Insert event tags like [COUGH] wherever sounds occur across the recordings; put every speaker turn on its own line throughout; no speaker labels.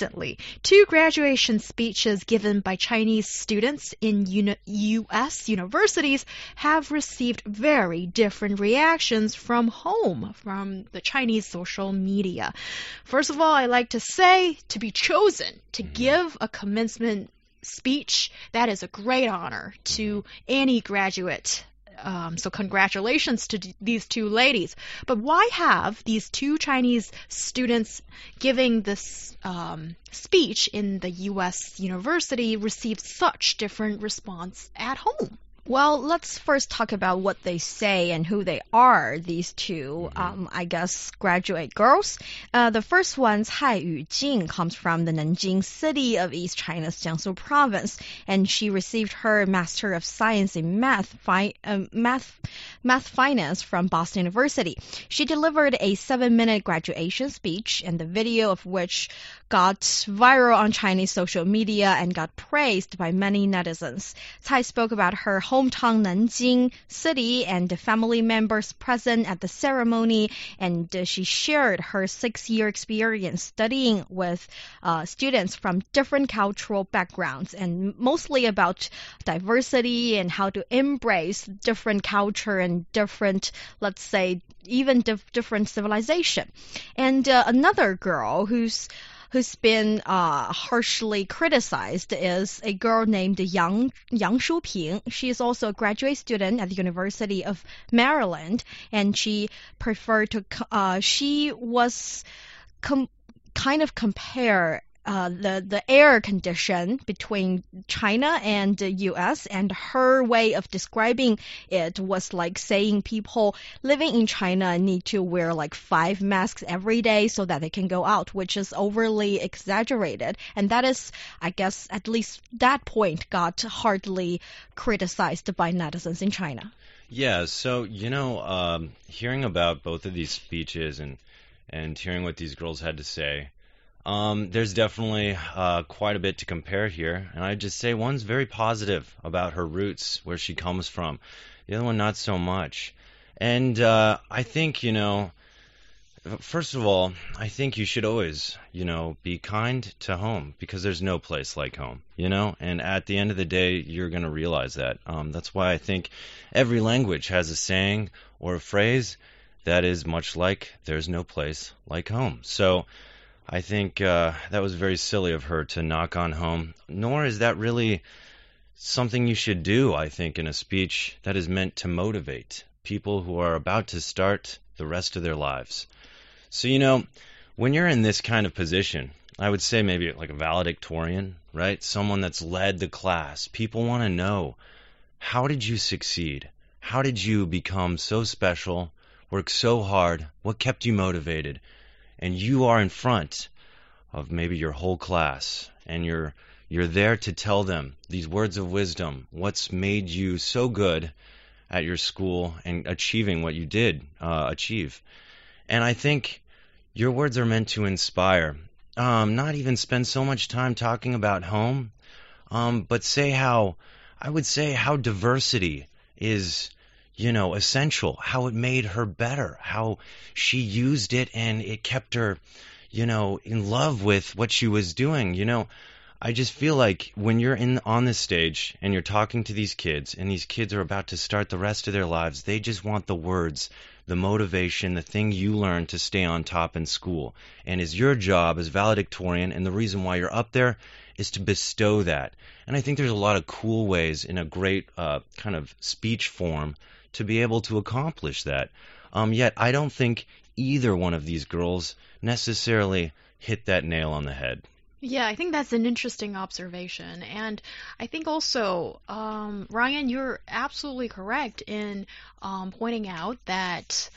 Recently, two graduation speeches given by Chinese students in uni U.S. universities have received very different reactions from home, from the Chinese social media. First of all, I like to say to be chosen to mm-hmm. give a commencement speech, that is a great honor to any graduate um, so congratulations to these two ladies. But why have these two Chinese students giving this um, speech in the U.S. university received such different response at home?
Well, let's first talk about what they say and who they are, these 2 mm-hmm. um, I guess, graduate girls. Uh, the first one, Cai Yujing, comes from the Nanjing city of East China's Jiangsu province, and she received her Master of Science in Math, fi- uh, math, math Finance from Boston University. She delivered a seven-minute graduation speech, and the video of which got viral on Chinese social media and got praised by many netizens. Cai spoke about her hometown Nanjing city and the family members present at the ceremony, and she shared her six-year experience studying with uh, students from different cultural backgrounds and mostly about diversity and how to embrace different culture and different, let's say, even dif different civilization. And uh, another girl who's who's been uh, harshly criticized is a girl named Yang Yang Shuping. She is also a graduate student at the University of Maryland, and she preferred to. Uh, she was. kind of compare uh, the the air condition between China and the U.S. and her way of describing it was like saying people living in China need to wear like five masks every day so that they can go out, which is overly exaggerated, and that is, I guess, at least that point got hardly criticized by netizens in China.
Yeah, so you know, um, hearing about both of these speeches and and hearing what these girls had to say um, there's definitely uh, quite a bit to compare here, and I'd just say one's very positive about her roots, where she comes from. The other one, not so much. And uh, I think, you know, first of all, I think you should always, you know, be kind to home because there's no place like home, you know? And at the end of the day, you're going to realize that. Um, that's why I think every language has a saying or a phrase that is much like there's no place like home. So, I think uh, that was very silly of her to knock on home. Nor is that really something you should do, I think, in a speech that is meant to motivate people who are about to start the rest of their lives. So, you know, when you're in this kind of position, I would say maybe like a valedictorian, right? Someone that's led the class. People want to know how did you succeed? How did you become so special, work so hard? What kept you motivated? And you are in front of maybe your whole class and you're you're there to tell them these words of wisdom, what's made you so good at your school and achieving what you did uh, achieve. And I think your words are meant to inspire. Um, not even spend so much time talking about home, um, but say how I would say how diversity is you know, essential, how it made her better, how she used it and it kept her, you know, in love with what she was doing. You know, I just feel like when you're in on this stage and you're talking to these kids and these kids are about to start the rest of their lives, they just want the words, the motivation, the thing you learned to stay on top in school. And is your job as valedictorian and the reason why you're up there is to bestow that. And I think there's a lot of cool ways in a great uh, kind of speech form to be able to accomplish that. Um, yet I don't think either one of these girls necessarily hit that nail on the head.
Yeah, I think that's an interesting observation. And I think also, um, Ryan, you're absolutely correct in um, pointing out that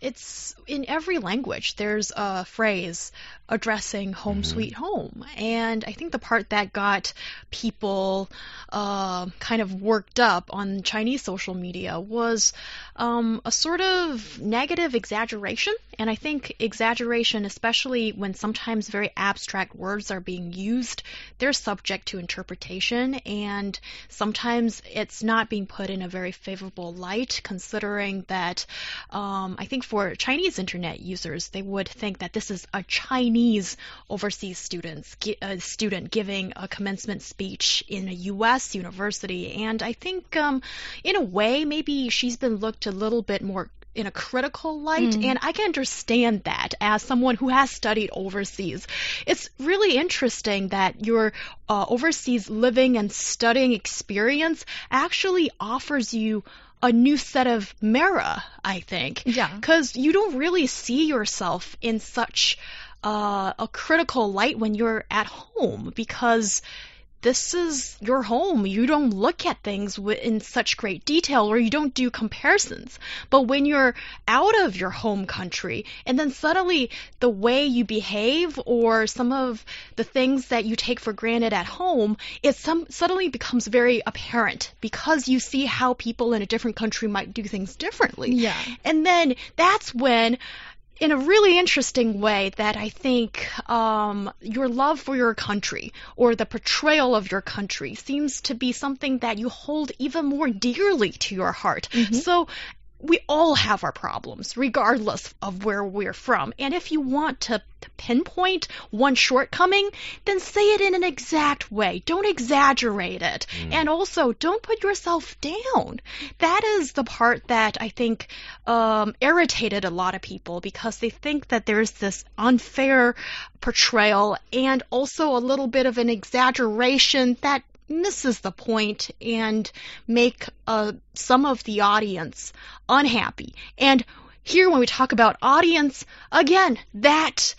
it's in every language. There's a phrase addressing home
Mhm.
sweet home, and I think the part that got people uh, kind of worked up on Chinese social media was um, a sort of negative exaggeration. And I think exaggeration, especially when sometimes very abstract words are being used, they're subject to interpretation, and sometimes it's not being put in a very favorable light, considering that um, I think for Chinese internet users, they would think that this is a Chinese overseas students gi- uh, student giving a commencement speech in a U.S. university, and I think um, in a way maybe she's been looked a little bit more in a critical light,
Mm.
and I can understand that as someone who has studied overseas. It's really interesting that your uh, overseas living and studying experience actually offers you a new set of mirror, I think.
Yeah.
Because you don't really see yourself in such uh, a critical light when you're at home because this is your home. You don't look at things in such great detail or you don't do comparisons. But when you're out of your home country and then suddenly the way you behave or some of the things that you take for granted at home, it some suddenly becomes very apparent because you see how people in a different country might do things differently.
Yeah.
And then that's when, in a really interesting way, that I think um, your love for your country or the portrayal of your country seems to be something that you hold even more dearly to your heart. So we all have our problems, regardless of where we're from. And if you want to pinpoint one shortcoming, then say it in an exact way. Don't exaggerate it. And also, don't put yourself down. That is the part that I think um, irritated a lot of people because they think that there's this unfair portrayal and also a little bit of an exaggeration that misses the point and make uh, some of the audience unhappy. And here, when we talk about audience, again, that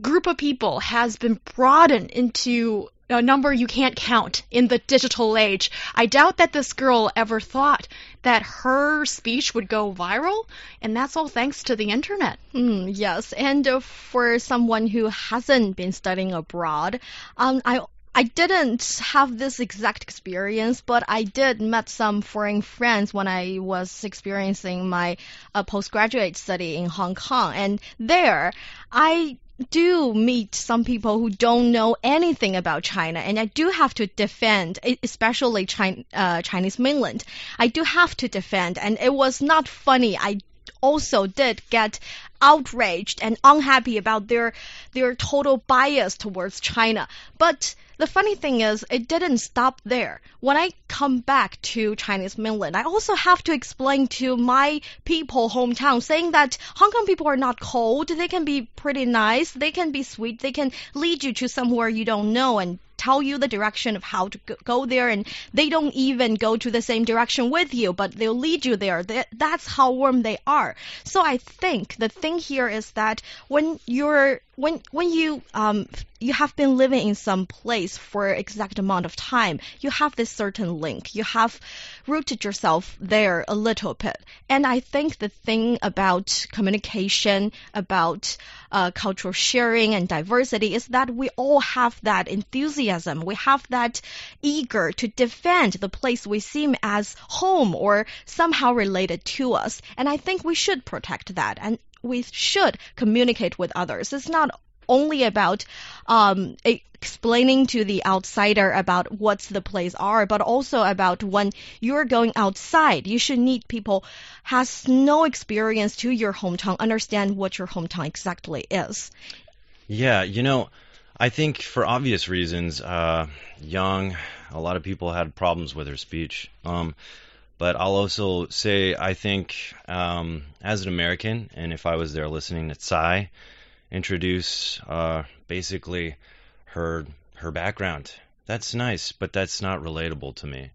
group of people has been broadened into a number you can't count in the digital age. I doubt that this girl ever thought that her speech would go viral, and that's all thanks to the internet.
Mm, yes, and uh, for someone who hasn't been studying abroad, um, I I didn't have this exact experience, but I did met some foreign friends when I was experiencing my uh, postgraduate study in Hong Kong, and there I do meet some people who don't know anything about China, and I do have to defend, especially China, uh, Chinese mainland. I do have to defend, and it was not funny. I also did get outraged and unhappy about their their total bias towards China. But the funny thing is, it didn't stop there. When I come back to Chinese mainland, I also have to explain to my people hometown, saying that Hong Kong people are not cold. They can be pretty nice. They can be sweet. They can lead you to somewhere you don't know and tell you the direction of how to go- there and they don't even go to the same direction with you but they'll lead you there. That's how warm they are. So i think the thing here is that when you're when when you um you have been living in some place for exact amount of time you have this certain link you have rooted yourself there a little bit and i think the thing about communication about uh, cultural sharing and diversity is that we all have that enthusiasm. We have that eager to defend the place we seem as home or somehow related to us. And I think we should protect that and we should communicate with others. It's not only about um, explaining to the outsider about what the place are, but also about when you're going outside, you should need people has no experience to your hometown, understand what your hometown exactly is.
Yeah, you know, I think for obvious reasons, uh, Young, a lot of people had problems with her speech. Um, but I'll also say, I think um, as an American, and if I was there listening to Cai introduce uh, basically her her background, that's nice, but that's not relatable to me.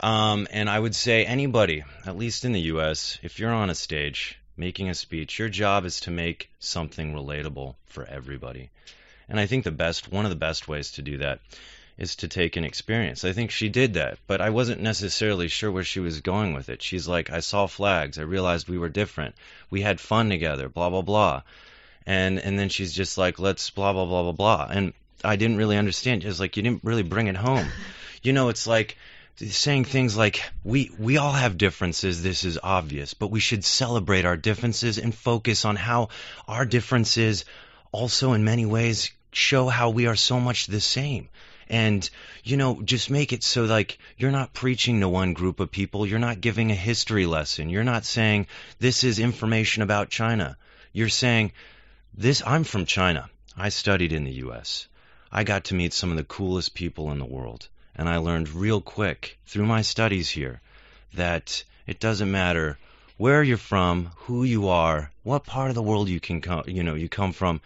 Um, and I would say anybody, at least in the U.S., if you're on a stage making a speech, your job is to make something relatable for everybody. And I think the best, one of the best ways to do that is to take an experience. I think she did that, but I wasn't necessarily sure where she was going with it. She's like, I saw flags. I realized we were different. We had fun together, blah, blah, blah. And, and then she's just like, let's blah, blah, blah, blah, blah. And I didn't really understand. It's like, you didn't really bring it home. [LAUGHS] you know, it's like, saying things like we we all have differences this is obvious but we should celebrate our differences and focus on how our differences also in many ways show how we are so much the same and you know just make it so like you're not preaching to one group of people. You're not giving a history lesson. You're not saying this is information about China. You're saying this I'm from China. I studied in the US I got to meet some of the coolest people in the world. And I learned real quick through my studies here that it doesn't matter where you're from, who you are, what part of the world you can come, you know, you come from,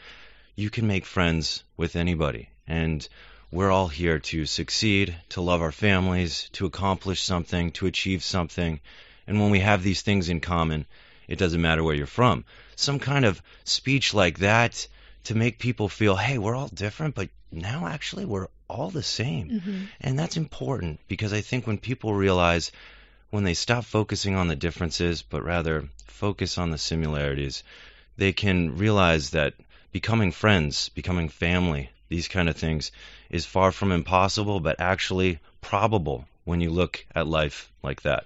you can make friends with anybody. And we're all here to succeed, to love our families, to accomplish something, to achieve something. And when we have these things in common, it doesn't matter where you're from. Some kind of speech like that to make people feel, hey, we're all different, but now actually we're all the same.
Mm-hmm.
And that's important because I think when people realize when they stop focusing on the differences but rather focus on the similarities, they can realize that becoming friends, becoming family, these kind of things is far from impossible but actually probable when you look at life like that.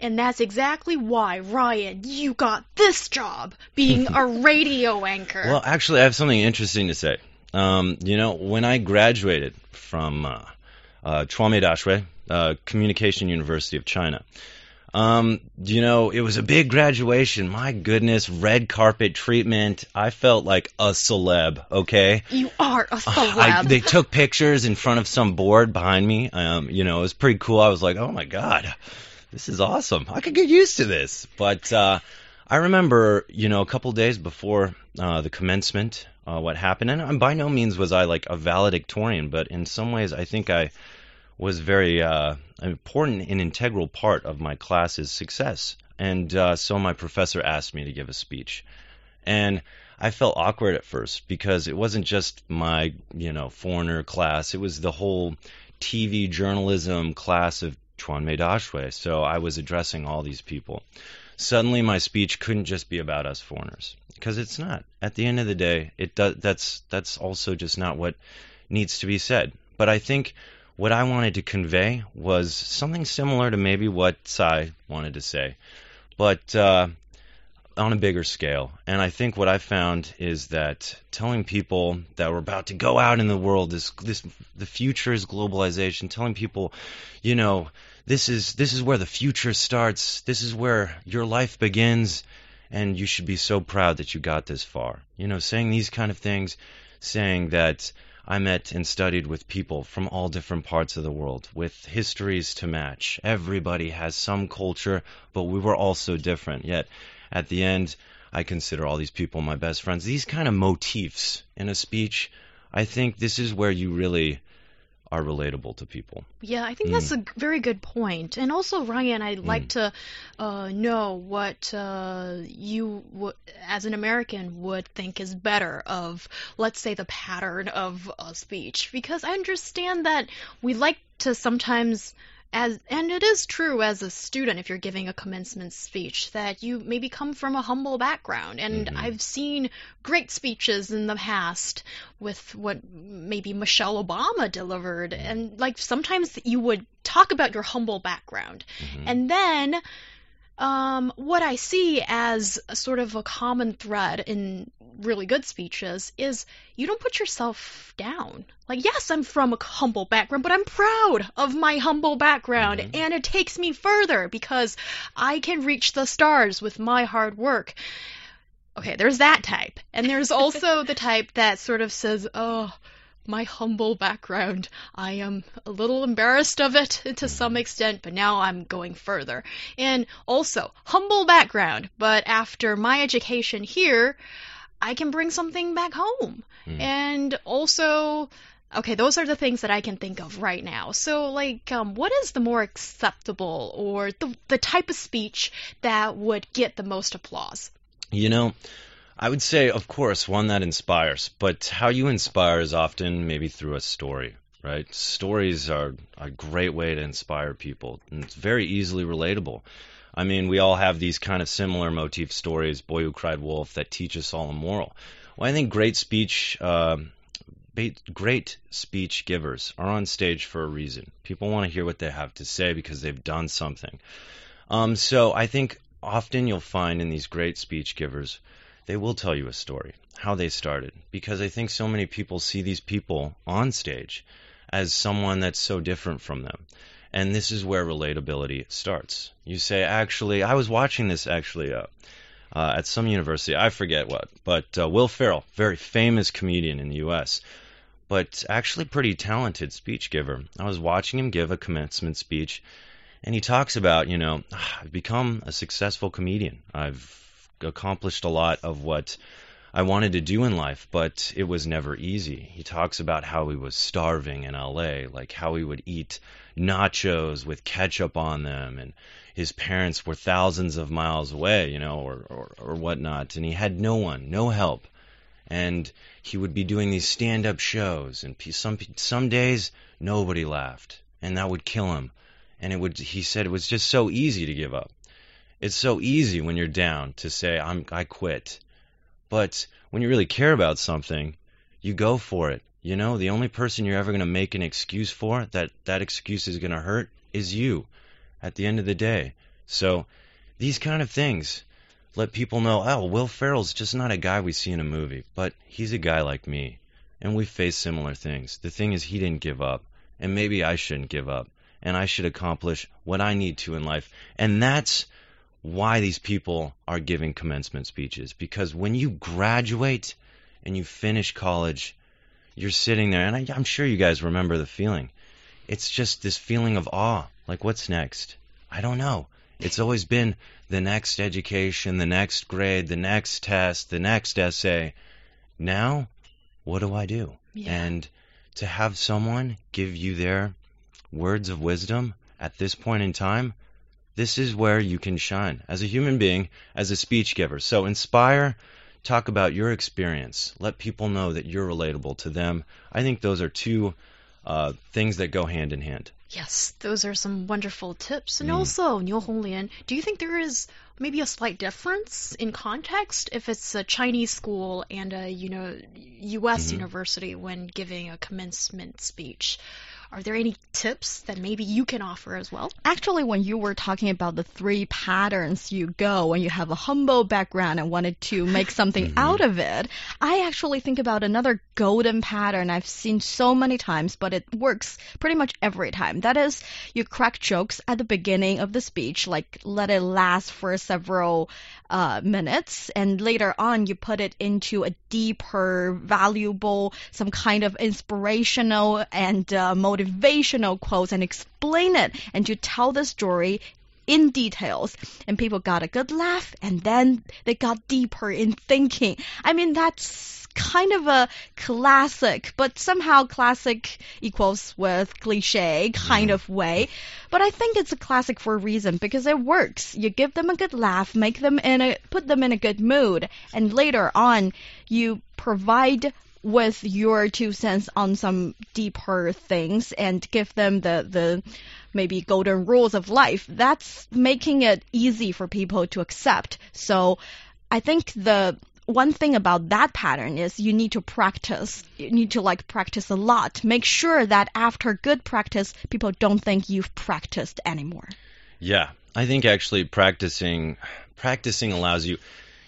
And that's exactly why, Ryan, you got this job, being a [LAUGHS] radio anchor.
Well, actually, I have something interesting to say. Um, you know, when I graduated from uh, uh, Chuanmei Daxue, uh, Communication University of China, um, you know, it was a big graduation. My goodness, red carpet treatment. I felt like a celeb. Okay,
you are a [SIGHS] celeb.
I, they took pictures in front of some board behind me. Um, you know, it was pretty cool. I was like, oh my god, this is awesome. I could get used to this. But uh, I remember, you know, a couple days before uh, the commencement, uh, what happened, and by no means was I like a valedictorian, but in some ways, I think I was very uh, important and integral part of my class's success. And uh, so my professor asked me to give a speech, and I felt awkward at first because it wasn't just my, you know, foreigner class; it was the whole TV journalism class of Chuan Chuanmei Daxue. So I was addressing all these people. Suddenly, my speech couldn't just be about us foreigners because it's not. At the end of the day, it does. That's that's also just not what needs to be said. But I think what I wanted to convey was something similar to maybe what Cai wanted to say, but uh, on a bigger scale. And I think what I found is that telling people that we're about to go out in the world, this this the future is globalization. Telling people, you know, this is this is where the future starts. This is where your life begins, and you should be so proud that you got this far. You know, saying these kind of things, saying that I met and studied with people from all different parts of the world with histories to match. Everybody has some culture, but we were all so different. Yet at the end, I consider all these people my best friends. These kind of motifs in a speech, I think this is where you really are relatable to people.
Yeah, I think that's a very good point. And also, Ryan, I'd like to uh, know what uh, you, w- as an American, would think is better of, let's say, the pattern of a speech. Because I understand that we like to sometimes as and it is true as a student if you're giving a commencement speech that you maybe come from a humble background and
Mhm.
I've seen great speeches in the past with what maybe Michelle Obama delivered and like sometimes you would talk about your humble background
Mhm.
and then um, what I see as a sort of a common thread in really good speeches is you don't put yourself down. Like, yes, I'm from a humble background, but I'm proud of my humble background,
Mhm.
and it takes me further because I can reach the stars with my hard work. Okay, there's that type. And there's also [LAUGHS] the type that sort of says, oh, my humble background. I am a little embarrassed of it [LAUGHS] to some extent, but now I'm going further. And also, humble background, but after my education here, I can bring something back home.
Mm.
And also, okay, those are the things that I can think of right now. So, like, um, what is the more acceptable or the, the type of speech that would get the most applause?
You know, I would say, of course, one that inspires, but how you inspire is often maybe through a story, right? Stories are a great way to inspire people, and it's very easily relatable. I mean, we all have these kind of similar motif stories, Boy Who Cried Wolf, that teach us all a moral. Well, I think great speech, uh, great speech givers are on stage for a reason. People want to hear what they have to say because they've done something. Um, so I think often you'll find in these great speech givers, they will tell you a story, how they started, because I think so many people see these people on stage as someone that's so different from them. And this is where relatability starts. You say, actually, I was watching this actually uh, uh, at some university, I forget what, but uh, Will Ferrell, very famous comedian in the U.S., but actually pretty talented speech giver. I was watching him give a commencement speech, and he talks about, you know, I've become a successful comedian. I've accomplished a lot of what I wanted to do in life, but it was never easy. He talks about how he was starving in LA, like how he would eat nachos with ketchup on them, and his parents were thousands of miles away, you know, or, or, or whatnot, and he had no one, no help. And he would be doing these stand up shows, and some, some days nobody laughed, and that would kill him and it would he said it was just so easy to give up. It's so easy when you're down to say I'm I quit. But when you really care about something, you go for it. You know, the only person you're ever going to make an excuse for that that excuse is going to hurt is you at the end of the day. So, these kind of things let people know, oh, Will Ferrell's just not a guy we see in a movie, but he's a guy like me. And we face similar things. The thing is, he didn't give up. And maybe I shouldn't give up and I should accomplish what I need to in life. And that's why these people are giving commencement speeches. Because when you graduate and you finish college, you're sitting there, and I, am sure you guys remember the feeling. It's just this feeling of awe. Like, what's next? I don't know. It's always been the next education, the next grade, the next test, the next essay. Now, what do I do? Yeah. And to have someone give you their words of wisdom at this point in time, this is where you can shine as a human being, as a speech giver. So inspire, talk about your experience, let people know that you're relatable to them. I think those are two uh, things that go hand in hand.
Yes, those are some wonderful tips. And mm. also, Niu Honglian, do you think there is maybe a slight difference in context if it's a Chinese school and a you know U.S. Mm-hmm. university when giving a commencement speech? Are there any tips that maybe you can offer as well?
Actually, when you were talking about the three patterns you go when you have a humble background and wanted to make something mm-hmm. out of it, I actually think about another golden pattern I've seen so many times, but it works pretty much every time. That is, you crack jokes at the beginning of the speech, like let it last for several uh, minutes, and later on you put it into a deeper, valuable, some kind of inspirational and uh, motivational quotes and explain it and you tell the story in details and people got a good laugh and then they got deeper in thinking. I mean, that's kind of a classic, but somehow classic equals with cliche kind of way. But I think it's a classic for a reason because it works. You give them a good laugh, make them in a, put them in a good mood, and later on you provide with your two cents on some deeper things and give them the, the maybe golden rules of life, that's making it easy for people to accept. So I think the one thing about that pattern is you need to practice. You need to like practice a lot. Make sure that after good practice, people don't think you've practiced anymore.
Yeah, I think actually practicing practicing allows you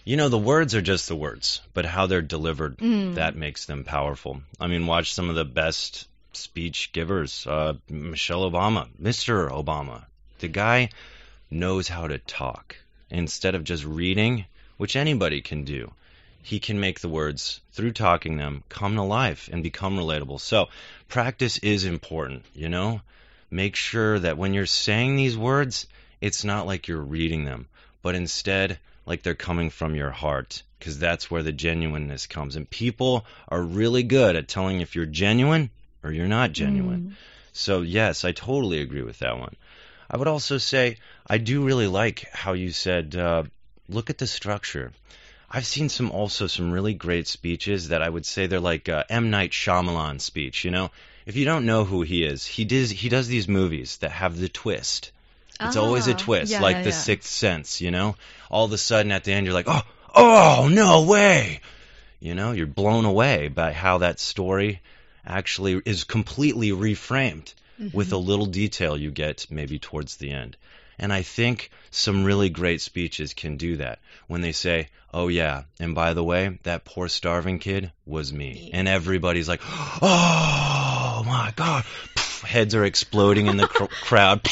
you know, the words are just the words, but how they're delivered, mm. that makes them powerful. I mean, watch some of the best speech givers. Uh, Michelle Obama, Mr. Obama. The guy knows how to talk. Instead of just reading, which anybody can do, he can make the words, through talking them, come to life and become relatable. So, practice is important, you know? Make sure that when you're saying these words, it's not like you're reading them, but instead, like they're coming from your heart because that's where the genuineness comes. And people are really good at telling if you're genuine or you're not genuine. Mm. So, yes, I totally agree with that one. I would also say I do really like how you said, uh, look at the structure. I've seen some also some really great speeches that I would say they're like uh, M Night Shyamalan speech. You know, if you don't know who he is, he does he does these movies that have the twist. It's always a
Ah,
twist,
yeah,
like
yeah,
The
yeah.
Sixth Sense, you know? All of a sudden at the end you're like, "Oh, oh, no way." You know, you're blown away by how that story actually is completely reframed with a little detail you get maybe towards the end. And I think some really great speeches can do that when they say, "Oh yeah, and by the way, that poor starving kid was me." And everybody's like, "Oh my god." Heads are exploding in the cr- crowd.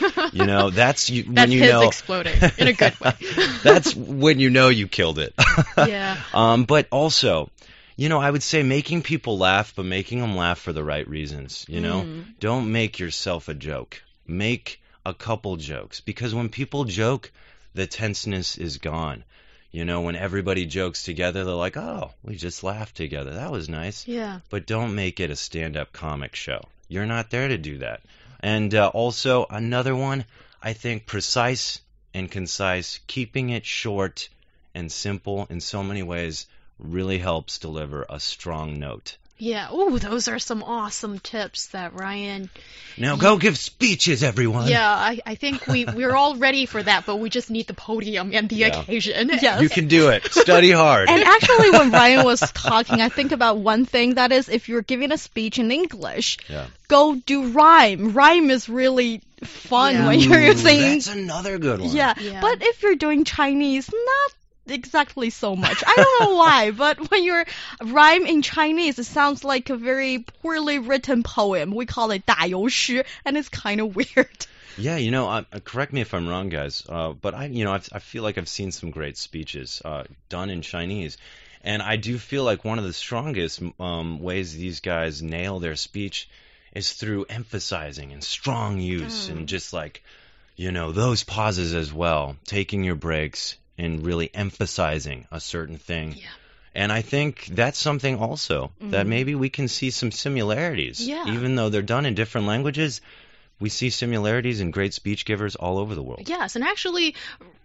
[LAUGHS] You know, that's you, when
That's
you
his
know
exploding in a good way. [LAUGHS]
that's when you know you killed it. [LAUGHS]
Yeah.
Um, but also, you know, I would say making people laugh, but making them laugh for the right reasons. You know,
Mm.
don't make yourself a joke. Make a couple jokes because when people joke, the tenseness is gone. You know, when everybody jokes together, they're like, "Oh, we just laughed together. That was nice."
Yeah.
But don't make it a stand-up comic show. You're not there to do that. And uh, also another one, I think precise and concise, keeping it short and simple in so many ways really helps deliver a strong note.
Yeah. Oh, those are some awesome tips that Ryan.
Now go give speeches, everyone.
Yeah, I, I think we we're all ready for that, but we just need the podium and the
Yeah.
occasion.
Yes.
You can do it. Study hard.
And actually, when [LAUGHS] Ryan was talking, I think about one thing that is, if you're giving a speech in English,
Yeah.
go do rhyme. Rhyme is really fun
Yeah.
when you're
Ooh,
saying.
That's another good one.
Yeah.
Yeah.
but if you're doing Chinese, not exactly so much. I don't know why, [LAUGHS] but when you're rhyme in Chinese, it sounds like a very poorly written poem. We call it 打油诗, and it's kind of weird. [LAUGHS]
Yeah, you know, uh, uh, correct me if I'm wrong, guys, uh, but I, you know, I've, I feel like I've seen some great speeches uh, done in Chinese, and I do feel like one of the strongest um, ways these guys nail their speech is through emphasizing and strong use, and just like, you know, those pauses as well, taking your breaks and really emphasizing a certain thing.
Yeah.
And I think that's something also that mm-hmm. maybe we can see some similarities,
Yeah.
even though they're done in different languages we see similarities in great speech givers all over the world.
Yes, and actually,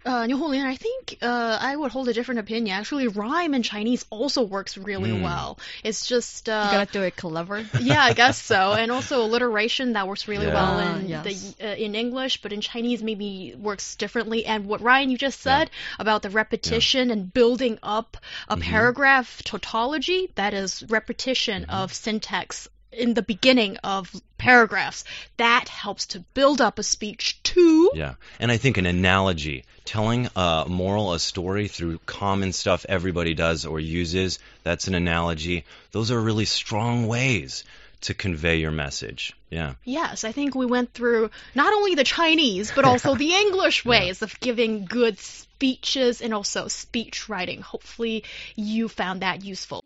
uh, Niu Honglin, I think uh, I would hold a different opinion. Actually, rhyme in Chinese also works really
Mm.
well. It's just uh,
you gotta do it clever. [LAUGHS]
yeah, I guess so. And also alliteration that works really
Yeah.
well
Ah,
in
yes.
the uh, in English, but in Chinese maybe works differently. And what Ryan you just said about the repetition and building up a
Mm-hmm.
paragraph tautology, that is repetition
Mm-hmm.
of syntax in the beginning of paragraphs. That helps to build up a speech too.
Yeah, and I think an analogy, telling a moral, a story through common stuff everybody does or uses, that's an analogy. Those are really strong ways to convey your message. Yeah.
Yes, I think we went through not only the Chinese, but also the [LAUGHS] English ways of giving good speeches and also speech writing. Hopefully, you found that useful.